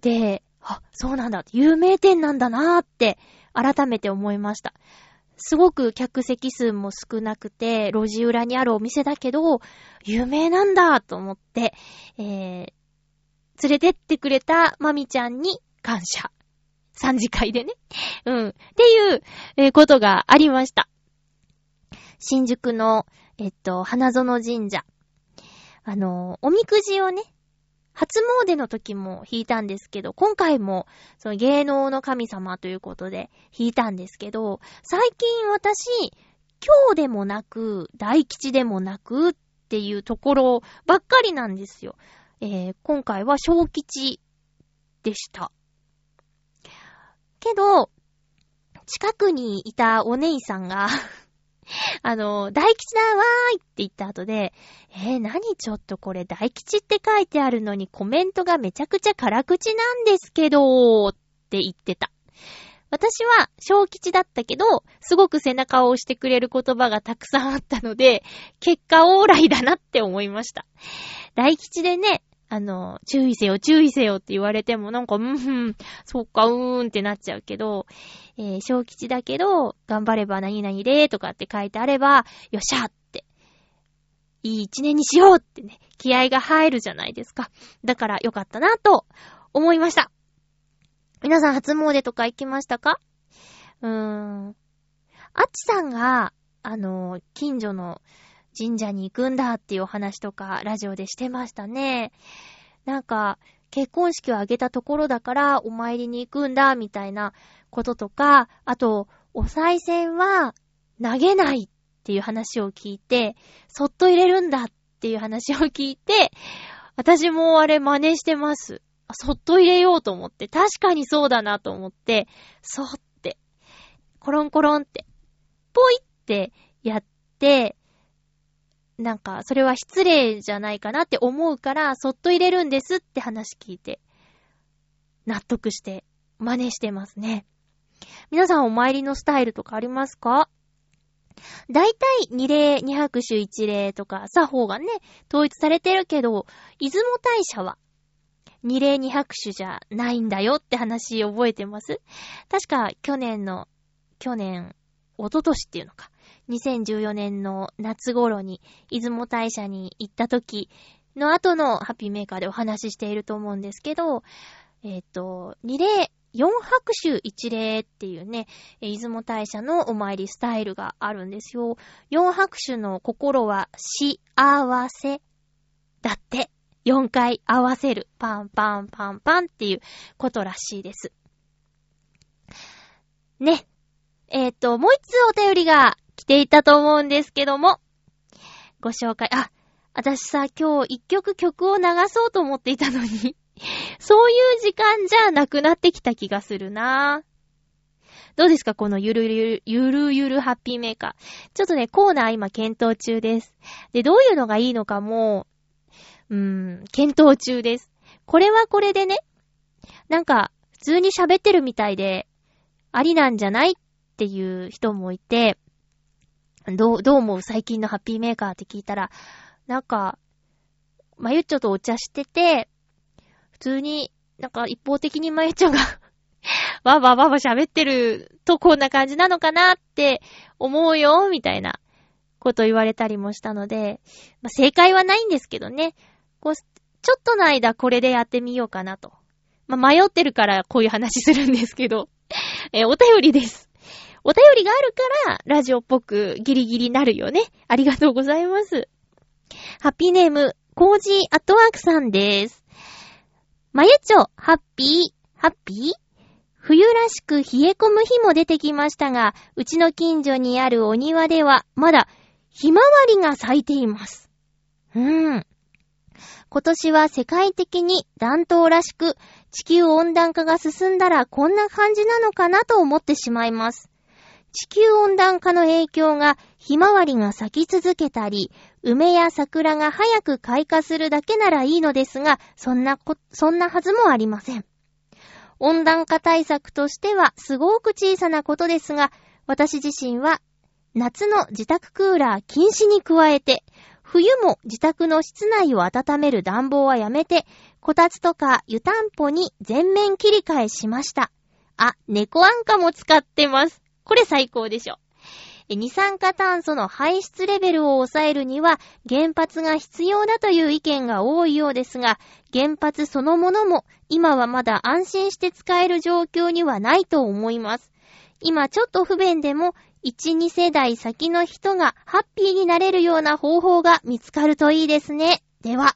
で、あ、そうなんだ。有名店なんだなーって改めて思いました。すごく客席数も少なくて、路地裏にあるお店だけど、有名なんだと思って、えー、連れてってくれたまみちゃんに感謝。三次会でね。うん。っていう、えー、ことがありました。新宿の、えっと、花園神社。あの、おみくじをね、初詣の時も弾いたんですけど、今回も、その芸能の神様ということで弾いたんですけど、最近私、今日でもなく、大吉でもなくっていうところばっかりなんですよ。えー、今回は小吉でした。けど、近くにいたお姉さんが あの、大吉だわーいって言った後で、えー、何ちょっとこれ大吉って書いてあるのにコメントがめちゃくちゃ辛口なんですけどーって言ってた。私は小吉だったけど、すごく背中を押してくれる言葉がたくさんあったので、結果オーライだなって思いました。大吉でね、あの、注意せよ、注意せよって言われてもなんか、うんふん、そっか、うーんってなっちゃうけど、えー、小吉だけど、頑張れば何々でとかって書いてあれば、よっしゃって、いい一年にしようってね、気合が入るじゃないですか。だからよかったなと思いました。皆さん初詣とか行きましたか？うーん。あっちさんが、あの、近所の神社に行くんだっていうお話とか、ラジオでしてましたね。なんか、結婚式を挙げたところだから、お参りに行くんだ、みたいなこととか、あと、お賽銭は投げないっていう話を聞いて、そっと入れるんだっていう話を聞いて、私もあれ真似してます。そっと入れようと思って、確かにそうだなと思って、そって、コロンコロンって、ポイってやって、なんか、それは失礼じゃないかなって思うから、そっと入れるんですって話聞いて、納得して、真似してますね。皆さんお参りのスタイルとかありますか？だいたい二礼、二拍手一礼とか、作法がね、統一されてるけど、出雲大社は、二礼二拍手じゃないんだよって話覚えてます？確か去年の、去年、一昨年っていうのか。2014年の夏頃に出雲大社に行った時の後のハッピーメーカーでお話ししていると思うんですけど、えっ、と、二礼、四拍手一礼っていうね、出雲大社のお参りスタイルがあるんですよ。四拍手の心は幸せだって。4回合わせる。パンパンパンパンっていうことらしいです。ね。えっ、と、もう一つお便りが来ていたと思うんですけども、ご紹介、あ、私さ、今日一曲曲を流そうと思っていたのに、そういう時間じゃなくなってきた気がするなどうですかこのゆるゆる、ゆるゆるハッピーメーカー。ちょっとね、コーナー今検討中です。で、どういうのがいいのかも、うーん、検討中です。これはこれでね、なんか、普通に喋ってるみたいで、ありなんじゃないっていう人もいて、どう、どう思う最近のハッピーメーカーって聞いたら、なんか、まゆっちょとお茶してて、普通に、なんか一方的にまゆっちょが わばわば喋ってるとこんな感じなのかなって思うよ、みたいなこと言われたりもしたので、まあ、正解はないんですけどね。こう、ちょっとの間これでやってみようかなと。まあ、迷ってるからこういう話するんですけど。えお便りです。お便りがあるから、ラジオっぽくギリギリなるよね。ありがとうございます。ハッピーネーム、コージーアットワークさんです。まゆちょ、ハッピー、ハッピー？冬らしく冷え込む日も出てきましたが、うちの近所にあるお庭では、まだ、ひまわりが咲いています。うーん。今年は世界的に暖冬らしく、地球温暖化が進んだらこんな感じなのかなと思ってしまいます。地球温暖化の影響がひまわりが咲き続けたり、梅や桜が早く開花するだけならいいのですが、そんなこ、そんなはずもありません。温暖化対策としてはすごく小さなことですが、私自身は夏の自宅クーラー禁止に加えて、冬も自宅の室内を温める暖房はやめて、こたつとか湯たんぽに全面切り替えしました。あ、猫アンカも使ってます。これ最高でしょ。二酸化炭素の排出レベルを抑えるには原発が必要だという意見が多いようですが、原発そのものも今はまだ安心して使える状況にはないと思います。今ちょっと不便でも1、2世代先の人がハッピーになれるような方法が見つかるといいですね。では、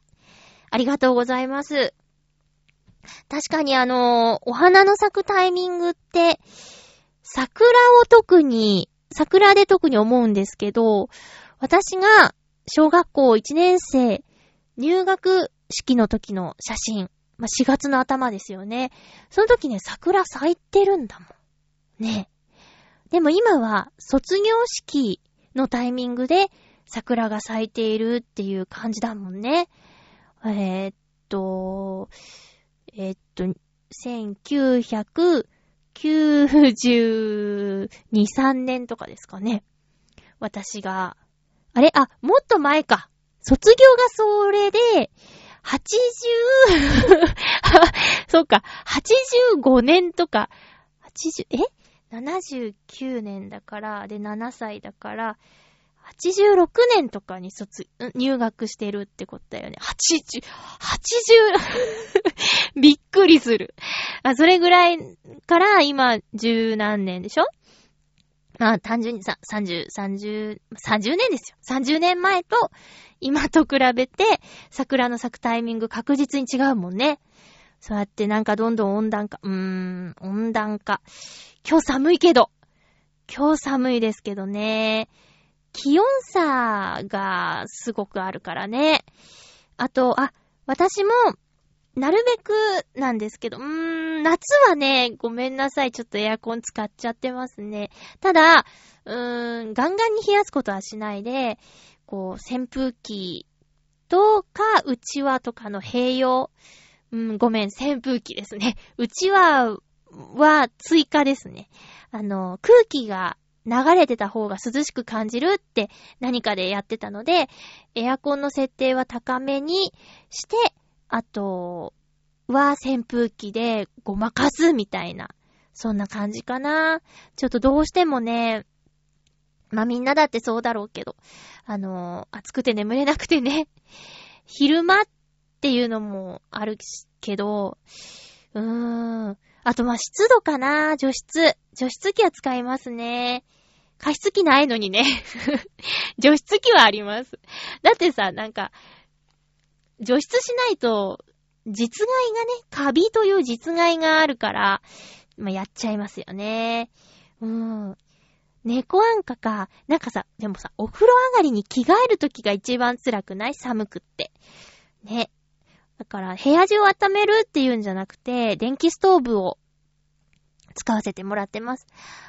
ありがとうございます。確かにあのお花の咲くタイミングって、桜を特に、桜で特に思うんですけど、私が小学校1年生入学式の時の写真、まあ、4月の頭ですよね。その時ね、桜咲いてるんだもん。ね。でも今は卒業式のタイミングで桜が咲いているっていう感じだもんね。えーっと、えーっと、1990 92、3年とかですかね。私が、あれ？あ、もっと前か。卒業がそれで、80、そうか、85年とか、80、え ?79 年だから、で、7歳だから、86年とかに卒、入学してるってことだよね。80、80、びっくりする。あ、それぐらいから今十何年でしょ？まあ単純にさ、30、30、30年ですよ。30年前と今と比べて桜の咲くタイミング確実に違うもんね。そうやってなんかどんどん温暖化、うーん、温暖化。今日寒いけど。今日寒いですけどね。気温差がすごくあるからね。あと、あ、私も、なるべくなんですけど、うーん、夏はね、ごめんなさい。ちょっとエアコン使っちゃってますね。ただ、うーん、ガンガンに冷やすことはしないで、こう、扇風機とか、うちわとかの併用。うん、ごめん、扇風機ですね。うちわは追加ですね。あの、空気が流れてた方が涼しく感じるって何かでやってたので、エアコンの設定は高めにして、あとは扇風機でごまかすみたいな、そんな感じかな。ちょっとどうしてもね、まあ、みんなだってそうだろうけど、あの、暑くて眠れなくてね、昼間っていうのもあるけど、うーん。あと、ま、湿度かな除湿。除湿機は使いますね。加湿器ないのにね。除湿機はあります。だってさ、なんか、除湿しないと、実害がね、カビという実害があるから、まあ、やっちゃいますよね。うーん。猫あんかか。なんかさ、でもさ、お風呂上がりに着替えるときが一番辛くない？寒くって。ね。だから、部屋中を温めるっていうんじゃなくて、電気ストーブを使わせてもらってます。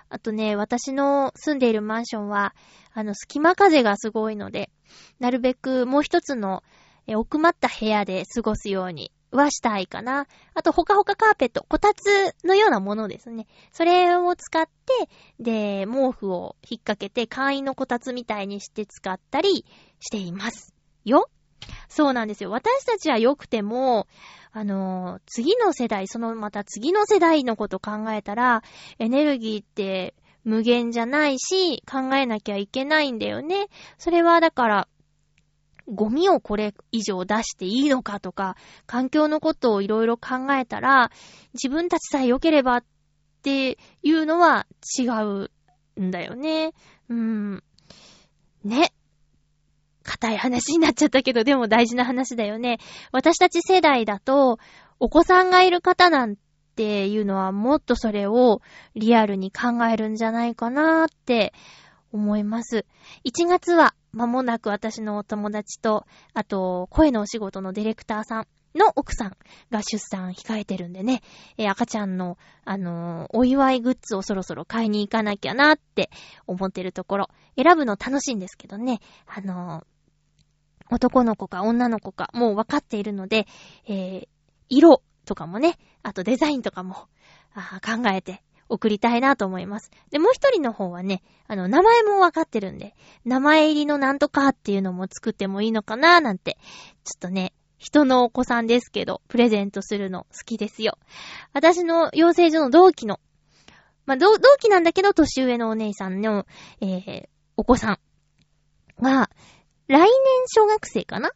あとね、私の住んでいるマンションは、あの、隙間風がすごいので、なるべくもう一つのえ奥まった部屋で過ごすようにはしたいかな。あと、ほかほかカーペット、こたつのようなものですね。それを使って、で、毛布を引っ掛けて、簡易のこたつみたいにして使ったりしています。よそうなんですよ。私たちは良くても、あの次の世代、そのまた次の世代のこと考えたら、エネルギーって無限じゃないし、考えなきゃいけないんだよね。それはだから、ゴミをこれ以上出していいのかとか、環境のことをいろいろ考えたら、自分たちさえ良ければっていうのは違うんだよね。うん。ね。硬い話になっちゃったけど、でも大事な話だよね。私たち世代だと、お子さんがいる方なんていうのはもっとそれをリアルに考えるんじゃないかなって思います。1月は間もなく私のお友達と、あと、声のお仕事のディレクターさんの奥さんが出産控えてるんでね、え赤ちゃんの、あのーお祝いグッズをそろそろ買いに行かなきゃなって思ってるところ。選ぶの楽しいんですけどね、あの男の子か女の子かもう分かっているので、えー色とかもね、あとデザインとかも考えて送りたいなと思います。で、もう一人の方はね、あの、名前も分かってるんで、名前入りのなんとかっていうのも作ってもいいのかななんて、ちょっとね、人のお子さんですけど、プレゼントするの好きですよ。私の養成所の同期の、まあ、同同期なんだけど、年上のお姉さんの、えー、お子さんが、来年小学生かな？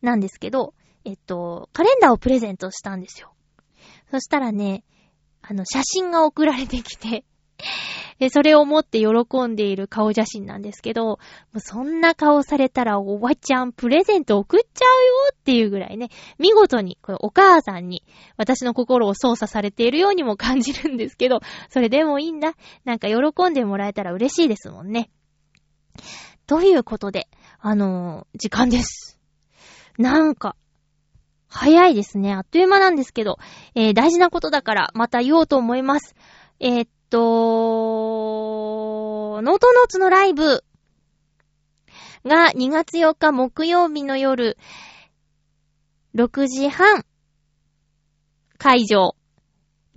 なんですけど、えっと、カレンダーをプレゼントしたんですよ。そしたらね、あの、写真が送られてきて、で、それを持って喜んでいる顔写真なんですけど、もうそんな顔されたらおばちゃんプレゼント送っちゃうよっていうぐらいね、見事に、これお母さんに私の心を操作されているようにも感じるんですけど、それでもいいんだ。なんか喜んでもらえたら嬉しいですもんね。ということで、あの時間です。なんか、早いですね。あっという間なんですけど、えー大事なことだからまた言おうと思います。えーっと、ノートノーツのライブが2月4日木曜日の夜6時半会場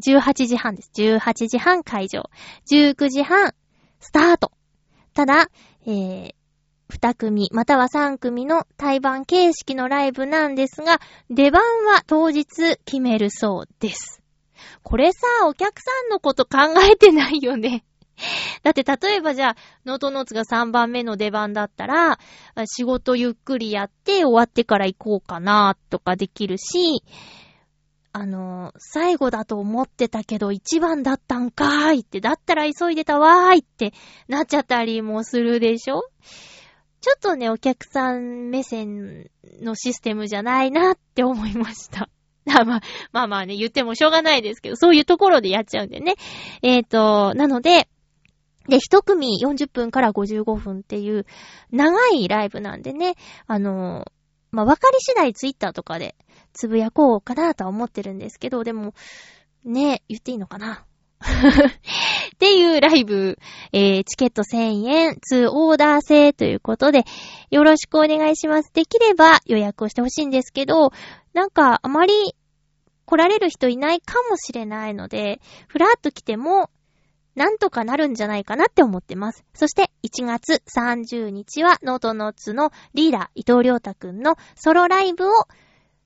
18時半です。18時半会場。19時半スタート。ただ、えー、2組または3組の対バン形式のライブなんですが、出番は当日決めるそうです。これさ、お客さんのこと考えてないよね。だって例えばじゃあ、ノートノーツが3番目の出番だったら、仕事ゆっくりやって終わってから行こうかなとかできるし、あの、最後だと思ってたけど一番だったんかーいって、だったら急いでたわーいってなっちゃったりもするでしょ？ちょっとね、お客さん目線のシステムじゃないなって思いました。まあ、まあまあね、言ってもしょうがないですけど、そういうところでやっちゃうんでね。えっ、と、なので、で、一組40分から55分っていう長いライブなんでね、あの、まあ、わかり次第ツイッターとかでつぶやこうかなとは思ってるんですけど、でも、ね、言っていいのかな っていうライブ、えー、チケット1000円、2オーダー制ということで、よろしくお願いします。できれば予約をしてほしいんですけど、なんかあまり来られる人いないかもしれないので、ふらっと来ても、なんとかなるんじゃないかなって思ってます。そして、1月30日は、ノートノーツのリーダー、伊藤良太くんのソロライブを、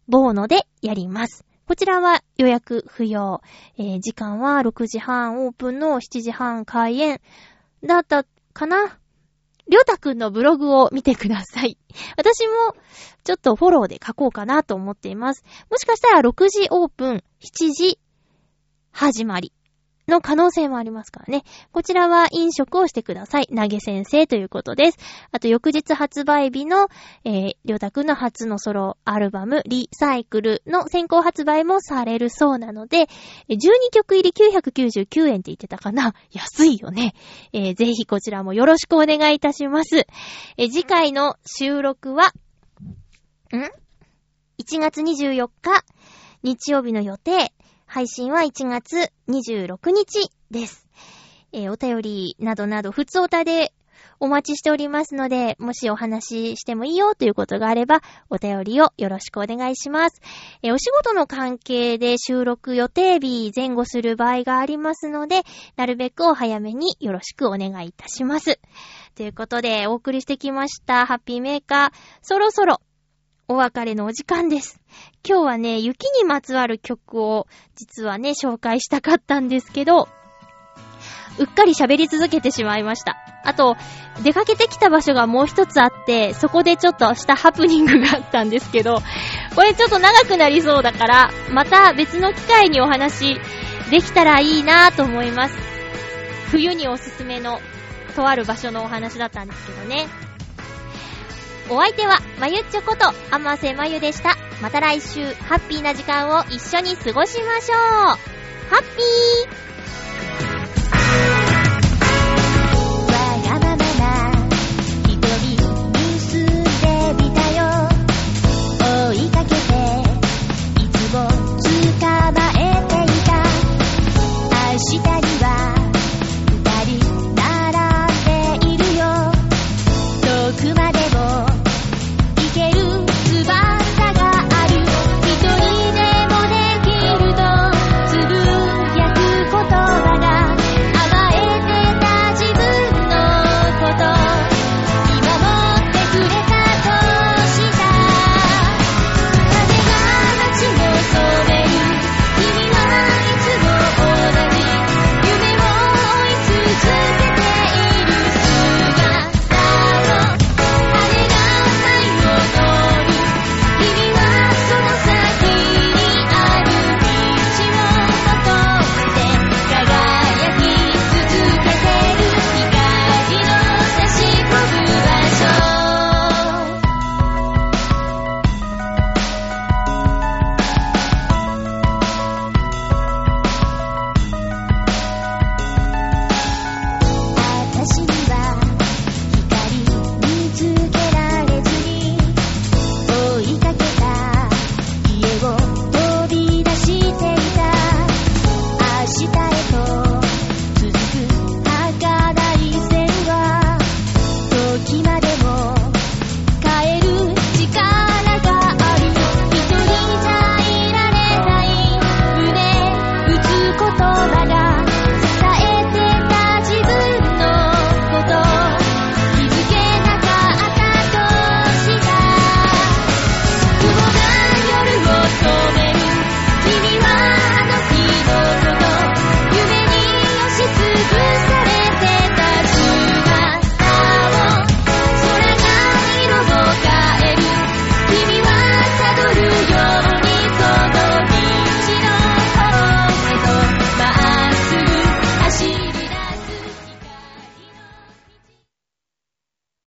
ボーノでやります。こちらは予約不要。えー時間は6時半オープンの7時半開演だったかな？りょうたくんのブログを見てください。私もちょっとフォローで書こうかなと思っています。もしかしたら6時オープン、7時始まりの可能性もありますからね。こちらは飲食をしてください。投げ先生ということです。あと翌日発売日の、えー、りょうたくんの初のソロアルバム、リサイクルの先行発売もされるそうなので、12曲入り999円って言ってたかな 安いよね。えーぜひこちらもよろしくお願いいたします。えー次回の収録は、ん ?1 月24日、日曜日の予定。配信は1月26日です。えーお便りなどなど、普通おたでお待ちしておりますので、もしお話ししてもいいよということがあれば、お便りをよろしくお願いします。えーお仕事の関係で収録予定日前後する場合がありますので、なるべくお早めによろしくお願いいたします。ということで、お送りしてきました、ハッピーメーカー、そろそろ、お別れのお時間です。今日はね、雪にまつわる曲を、実はね、紹介したかったんですけど、うっかり喋り続けてしまいました。あと、出かけてきた場所がもう一つあって、そこでちょっとしたハプニングがあったんですけど、これちょっと長くなりそうだから、また別の機会にお話できたらいいなぁと思います。冬におすすめの、とある場所のお話だったんですけどね。お相手は、まゆっちょこと、あませまゆでした。また来週、ハッピーな時間を一緒に過ごしましょう。ハッピー！わがま